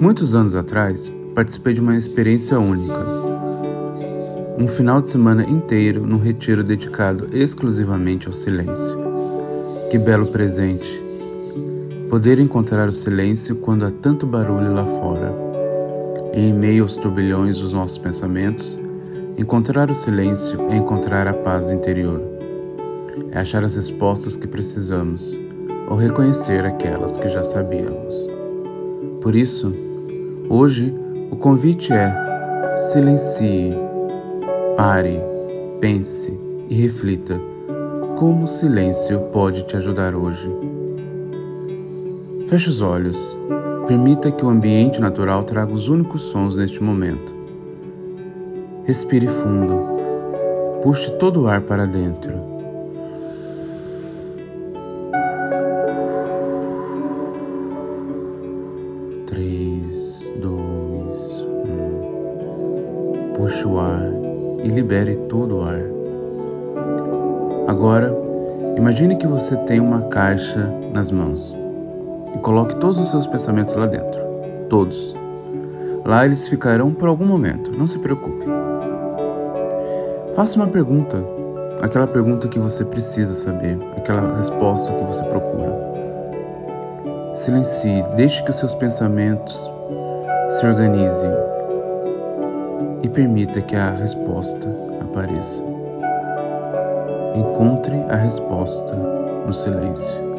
Muitos anos atrás, participei de uma experiência única. Um final de semana inteiro num retiro dedicado exclusivamente ao silêncio. Que belo presente! Poder encontrar o silêncio quando há tanto barulho lá fora. E em meio aos turbilhões dos nossos pensamentos, encontrar o silêncio é encontrar a paz interior. É achar as respostas que precisamos ou reconhecer aquelas que já sabíamos. Por isso, hoje o convite é: silencie, pare, pense e reflita como o silêncio pode te ajudar hoje. Feche os olhos. Permita que o ambiente natural traga os únicos sons neste momento. Respire fundo. Puxe todo o ar para dentro. Três, dois, um. Puxe o ar e libere todo o ar. Agora, imagine que você tem uma caixa nas mãos e coloque todos os seus pensamentos lá dentro. Todos. Lá eles ficarão por algum momento, não se preocupe. Faça uma pergunta, aquela pergunta que você precisa saber, aquela resposta que você procura. Silencie, deixe que os seus pensamentos se organizem e permita que a resposta apareça. Encontre a resposta no silêncio.